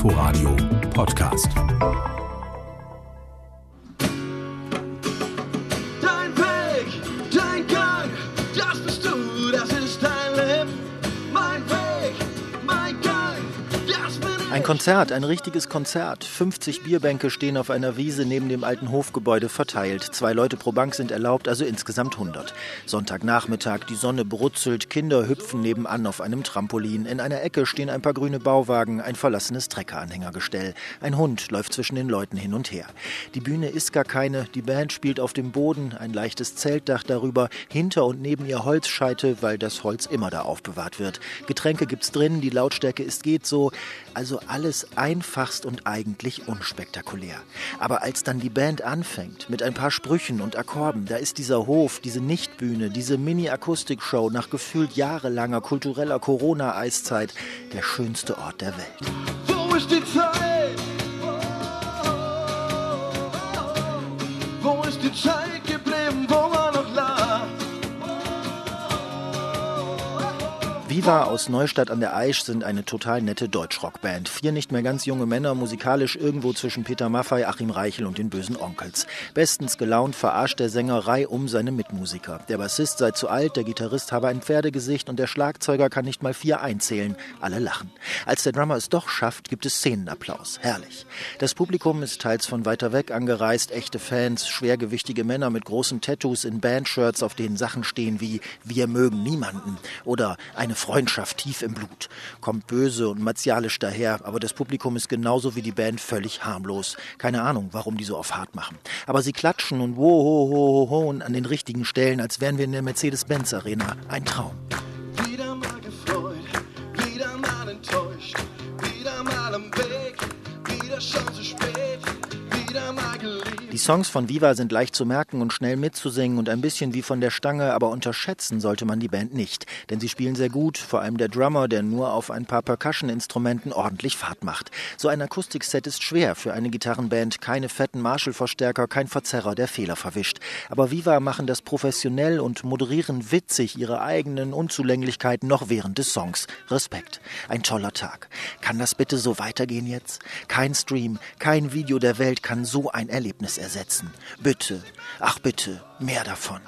Inforadio Podcast. Ein Konzert, ein richtiges Konzert. 50 Bierbänke stehen auf einer Wiese neben dem alten Hofgebäude verteilt. Zwei Leute pro Bank sind erlaubt, also insgesamt 100. Sonntagnachmittag, die Sonne brutzelt, Kinder hüpfen nebenan auf einem Trampolin. In einer Ecke stehen ein paar grüne Bauwagen, ein verlassenes Treckeranhängergestell. Ein Hund läuft zwischen den Leuten hin und her. Die Bühne ist gar keine, die Band spielt auf dem Boden, ein leichtes Zeltdach darüber, hinter und neben ihr Holzscheite, weil das Holz immer da aufbewahrt wird. Getränke gibt's drin, die Lautstärke ist geht so, also alles einfachst und eigentlich unspektakulär. Aber als dann die Band anfängt, mit ein paar Sprüchen und Akkorden, da ist dieser Hof, diese Nichtbühne, diese Mini-Akustik-Show nach gefühlt jahrelanger kultureller Corona-Eiszeit der schönste Ort der Welt. Wo ist die Zeit? Wo ist die Zeit geblieben, wo Viva aus Neustadt an der Aisch sind eine total nette Deutschrockband. Vier nicht mehr ganz junge Männer, musikalisch irgendwo zwischen Peter Maffay, Achim Reichel und den bösen Onkels. Bestens gelaunt verarscht der Sänger um seine Mitmusiker. Der Bassist sei zu alt, der Gitarrist habe ein Pferdegesicht und der Schlagzeuger kann nicht mal vier einzählen. Alle lachen. Als der Drummer es doch schafft, gibt es Szenenapplaus. Herrlich. Das Publikum ist teils von weiter weg angereist, echte Fans, schwergewichtige Männer mit großen Tattoos in Bandshirts, auf denen Sachen stehen wie Wir mögen niemanden oder eine Freundschaft tief im Blut. Kommt böse und martialisch daher, aber das Publikum ist genauso wie die Band völlig harmlos. Keine Ahnung, warum die so auf hart machen. Aber sie klatschen und wo ho ho ho ho an den richtigen Stellen, als wären wir in der Mercedes-Benz Arena. Ein Traum. Wieder mal gefreut, wieder mal enttäuscht, wieder mal am Weg, wieder schon Songs von Viva sind leicht zu merken und schnell mitzusingen und ein bisschen wie von der Stange, aber unterschätzen sollte man die Band nicht. Denn sie spielen sehr gut, vor allem der Drummer, der nur auf ein paar Percussion-Instrumenten ordentlich Fahrt macht. So ein Akustikset ist schwer für eine Gitarrenband, keine fetten Marshall-Verstärker, kein Verzerrer, der Fehler verwischt. Aber Viva machen das professionell und moderieren witzig ihre eigenen Unzulänglichkeiten noch während des Songs. Respekt. Ein toller Tag. Kann das bitte so weitergehen jetzt? Kein Stream, kein Video der Welt kann so ein Erlebnis ersetzen. Bitte, ach bitte, mehr davon.